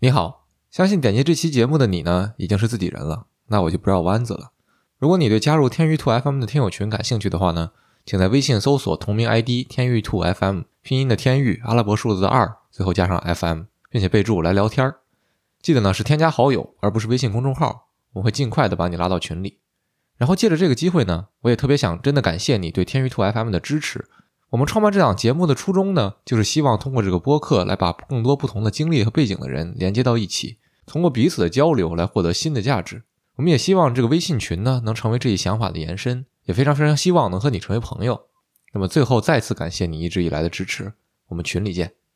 你好，相信点击这期节目的你呢，已经是自己人了，那我就不绕弯子了。如果你对加入天娱兔 FM 的听友群感兴趣的话呢，请在微信搜索同名 ID“ 天娱兔 FM”，拼音的天娱，阿拉伯数字的二，最后加上 FM，并且备注来聊天儿。记得呢是添加好友，而不是微信公众号，我会尽快的把你拉到群里。然后借着这个机会呢，我也特别想真的感谢你对天娱兔 FM 的支持。我们创办这档节目的初衷呢，就是希望通过这个播客来把更多不同的经历和背景的人连接到一起，通过彼此的交流来获得新的价值。我们也希望这个微信群呢能成为这一想法的延伸，也非常非常希望能和你成为朋友。那么最后再次感谢你一直以来的支持，我们群里见。